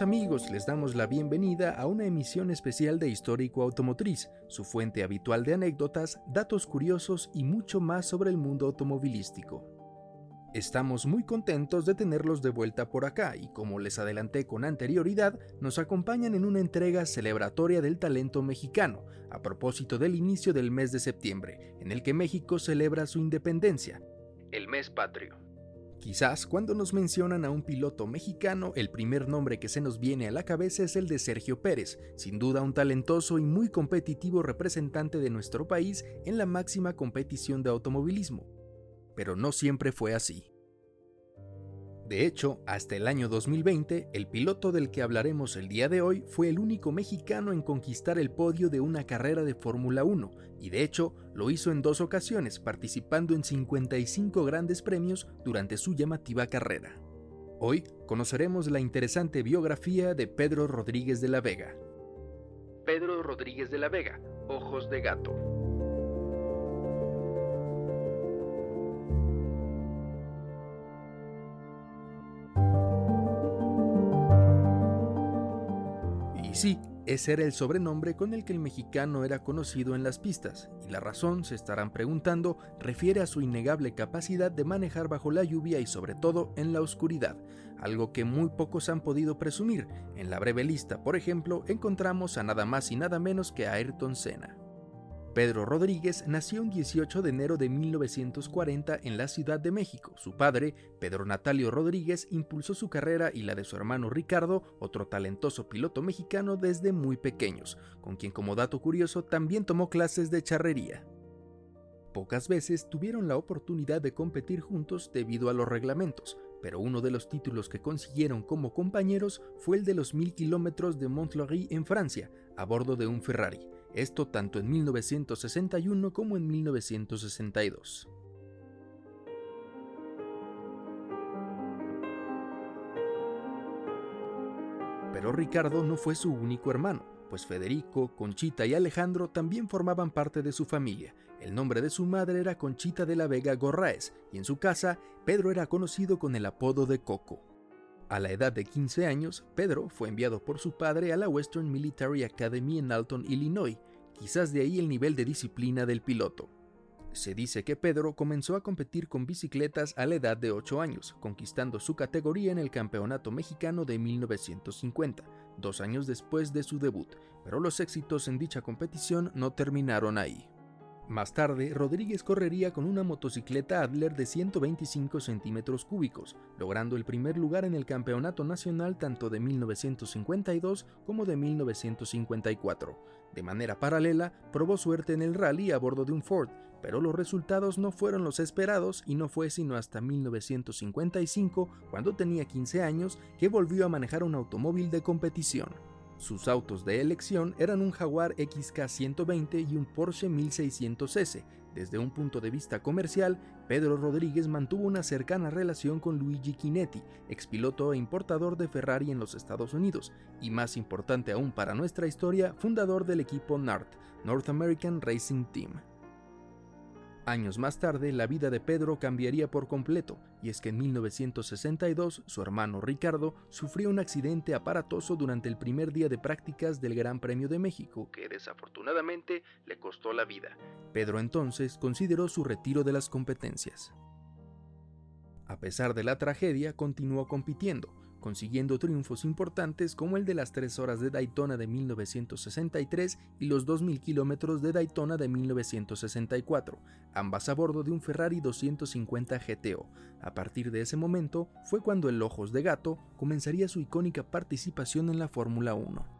Amigos, les damos la bienvenida a una emisión especial de Histórico Automotriz, su fuente habitual de anécdotas, datos curiosos y mucho más sobre el mundo automovilístico. Estamos muy contentos de tenerlos de vuelta por acá y como les adelanté con anterioridad, nos acompañan en una entrega celebratoria del talento mexicano, a propósito del inicio del mes de septiembre, en el que México celebra su independencia, el mes patrio. Quizás cuando nos mencionan a un piloto mexicano, el primer nombre que se nos viene a la cabeza es el de Sergio Pérez, sin duda un talentoso y muy competitivo representante de nuestro país en la máxima competición de automovilismo. Pero no siempre fue así. De hecho, hasta el año 2020, el piloto del que hablaremos el día de hoy fue el único mexicano en conquistar el podio de una carrera de Fórmula 1, y de hecho lo hizo en dos ocasiones, participando en 55 grandes premios durante su llamativa carrera. Hoy conoceremos la interesante biografía de Pedro Rodríguez de la Vega. Pedro Rodríguez de la Vega, Ojos de Gato. Sí, ese era el sobrenombre con el que el mexicano era conocido en las pistas, y la razón, se estarán preguntando, refiere a su innegable capacidad de manejar bajo la lluvia y sobre todo en la oscuridad, algo que muy pocos han podido presumir. En la breve lista, por ejemplo, encontramos a nada más y nada menos que a Ayrton Senna. Pedro Rodríguez nació el 18 de enero de 1940 en la Ciudad de México. Su padre, Pedro Natalio Rodríguez, impulsó su carrera y la de su hermano Ricardo, otro talentoso piloto mexicano desde muy pequeños, con quien como dato curioso también tomó clases de charrería. Pocas veces tuvieron la oportunidad de competir juntos debido a los reglamentos, pero uno de los títulos que consiguieron como compañeros fue el de los mil kilómetros de Montfleury en Francia, a bordo de un Ferrari esto tanto en 1961 como en 1962. Pero Ricardo no fue su único hermano, pues Federico, Conchita y Alejandro también formaban parte de su familia. El nombre de su madre era Conchita de la Vega Gorraes, y en su casa Pedro era conocido con el apodo de Coco. A la edad de 15 años, Pedro fue enviado por su padre a la Western Military Academy en Alton, Illinois, quizás de ahí el nivel de disciplina del piloto. Se dice que Pedro comenzó a competir con bicicletas a la edad de 8 años, conquistando su categoría en el Campeonato Mexicano de 1950, dos años después de su debut, pero los éxitos en dicha competición no terminaron ahí. Más tarde, Rodríguez correría con una motocicleta Adler de 125 centímetros cúbicos, logrando el primer lugar en el Campeonato Nacional tanto de 1952 como de 1954. De manera paralela, probó suerte en el rally a bordo de un Ford, pero los resultados no fueron los esperados y no fue sino hasta 1955, cuando tenía 15 años, que volvió a manejar un automóvil de competición. Sus autos de elección eran un Jaguar XK120 y un Porsche 1600S. Desde un punto de vista comercial, Pedro Rodríguez mantuvo una cercana relación con Luigi Chinetti, expiloto e importador de Ferrari en los Estados Unidos, y más importante aún para nuestra historia, fundador del equipo NART, North American Racing Team. Años más tarde, la vida de Pedro cambiaría por completo, y es que en 1962 su hermano Ricardo sufrió un accidente aparatoso durante el primer día de prácticas del Gran Premio de México, que desafortunadamente le costó la vida. Pedro entonces consideró su retiro de las competencias. A pesar de la tragedia, continuó compitiendo, consiguiendo triunfos importantes como el de las 3 horas de Daytona de 1963 y los 2.000 kilómetros de Daytona de 1964, ambas a bordo de un Ferrari 250 GTO. A partir de ese momento fue cuando el Ojos de Gato comenzaría su icónica participación en la Fórmula 1.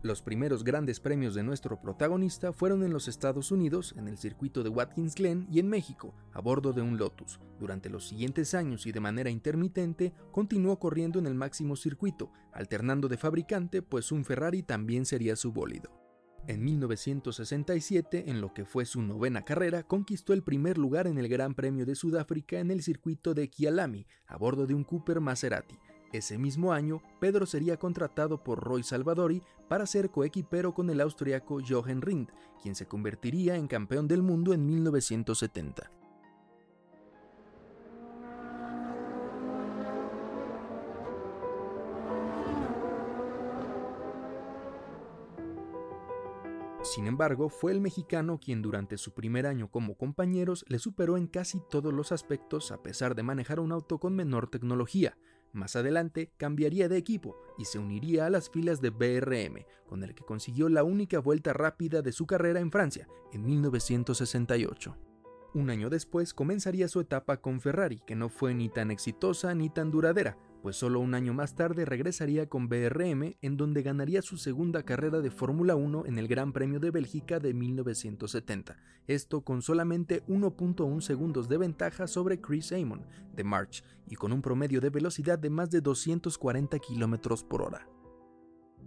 Los primeros grandes premios de nuestro protagonista fueron en los Estados Unidos, en el circuito de Watkins Glen y en México, a bordo de un Lotus. Durante los siguientes años y de manera intermitente, continuó corriendo en el máximo circuito, alternando de fabricante, pues un Ferrari también sería su bólido. En 1967, en lo que fue su novena carrera, conquistó el primer lugar en el Gran Premio de Sudáfrica en el circuito de Kialami, a bordo de un Cooper Maserati, ese mismo año, Pedro sería contratado por Roy Salvadori para ser coequipero con el austriaco Jochen Rindt, quien se convertiría en campeón del mundo en 1970. Sin embargo, fue el mexicano quien durante su primer año como compañeros le superó en casi todos los aspectos a pesar de manejar un auto con menor tecnología, más adelante cambiaría de equipo y se uniría a las filas de BRM, con el que consiguió la única vuelta rápida de su carrera en Francia, en 1968. Un año después comenzaría su etapa con Ferrari, que no fue ni tan exitosa ni tan duradera, pues solo un año más tarde regresaría con BRM, en donde ganaría su segunda carrera de Fórmula 1 en el Gran Premio de Bélgica de 1970, esto con solamente 1.1 segundos de ventaja sobre Chris Amon de March y con un promedio de velocidad de más de 240 km por hora.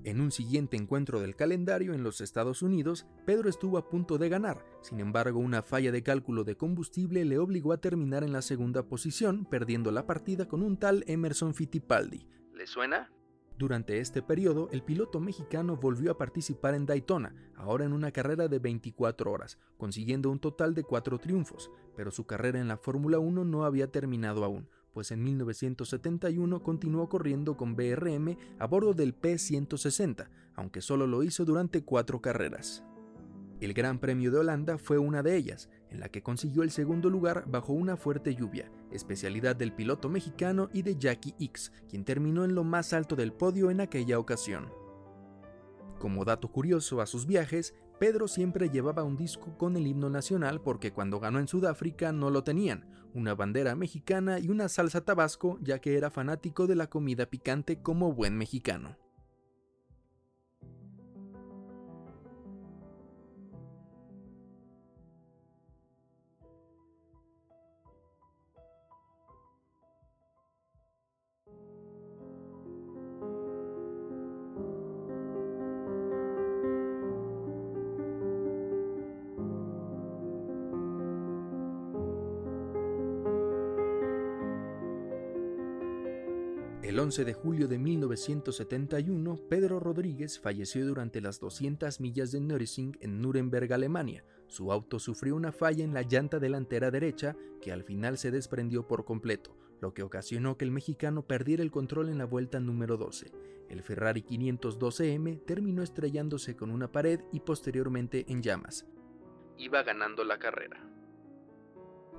En un siguiente encuentro del calendario en los Estados Unidos, Pedro estuvo a punto de ganar, sin embargo una falla de cálculo de combustible le obligó a terminar en la segunda posición, perdiendo la partida con un tal Emerson Fittipaldi. ¿Le suena? Durante este periodo, el piloto mexicano volvió a participar en Daytona, ahora en una carrera de 24 horas, consiguiendo un total de cuatro triunfos, pero su carrera en la Fórmula 1 no había terminado aún, pues en 1971 continuó corriendo con BRM a bordo del P160, aunque solo lo hizo durante cuatro carreras. El Gran Premio de Holanda fue una de ellas, en la que consiguió el segundo lugar bajo una fuerte lluvia, especialidad del piloto mexicano y de Jackie X, quien terminó en lo más alto del podio en aquella ocasión. Como dato curioso a sus viajes, Pedro siempre llevaba un disco con el himno nacional porque cuando ganó en Sudáfrica no lo tenían, una bandera mexicana y una salsa tabasco ya que era fanático de la comida picante como buen mexicano. El 11 de julio de 1971, Pedro Rodríguez falleció durante las 200 millas de Nürburgring en Nuremberg, Alemania. Su auto sufrió una falla en la llanta delantera derecha que al final se desprendió por completo, lo que ocasionó que el mexicano perdiera el control en la vuelta número 12. El Ferrari 512M terminó estrellándose con una pared y posteriormente en llamas. Iba ganando la carrera.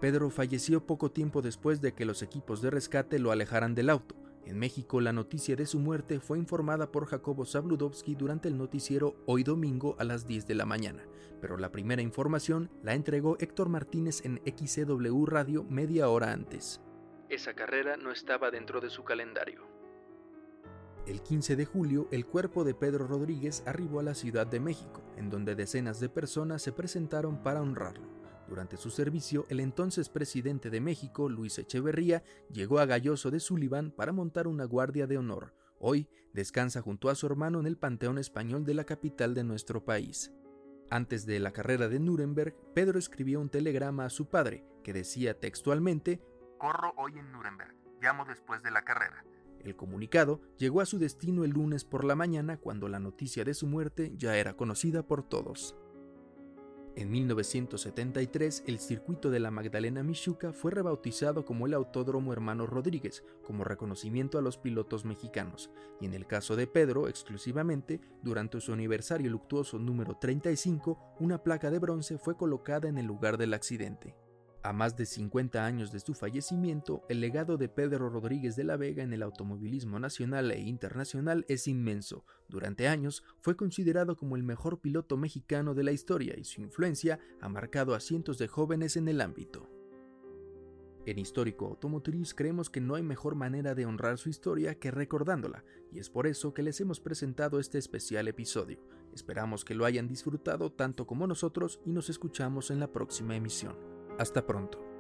Pedro falleció poco tiempo después de que los equipos de rescate lo alejaran del auto. En México, la noticia de su muerte fue informada por Jacobo Zabludovsky durante el noticiero Hoy Domingo a las 10 de la mañana, pero la primera información la entregó Héctor Martínez en XCW Radio media hora antes. Esa carrera no estaba dentro de su calendario. El 15 de julio, el cuerpo de Pedro Rodríguez arribó a la Ciudad de México, en donde decenas de personas se presentaron para honrarlo. Durante su servicio, el entonces presidente de México, Luis Echeverría, llegó a Galloso de Sullivan para montar una guardia de honor. Hoy descansa junto a su hermano en el Panteón Español de la capital de nuestro país. Antes de la carrera de Nuremberg, Pedro escribió un telegrama a su padre que decía textualmente, Corro hoy en Nuremberg, llamo después de la carrera. El comunicado llegó a su destino el lunes por la mañana cuando la noticia de su muerte ya era conocida por todos. En 1973, el circuito de la Magdalena Michuca fue rebautizado como el Autódromo Hermano Rodríguez, como reconocimiento a los pilotos mexicanos, y en el caso de Pedro, exclusivamente, durante su aniversario luctuoso número 35, una placa de bronce fue colocada en el lugar del accidente. A más de 50 años de su fallecimiento, el legado de Pedro Rodríguez de la Vega en el automovilismo nacional e internacional es inmenso. Durante años fue considerado como el mejor piloto mexicano de la historia y su influencia ha marcado a cientos de jóvenes en el ámbito. En Histórico Automotriz creemos que no hay mejor manera de honrar su historia que recordándola, y es por eso que les hemos presentado este especial episodio. Esperamos que lo hayan disfrutado tanto como nosotros y nos escuchamos en la próxima emisión. Hasta pronto.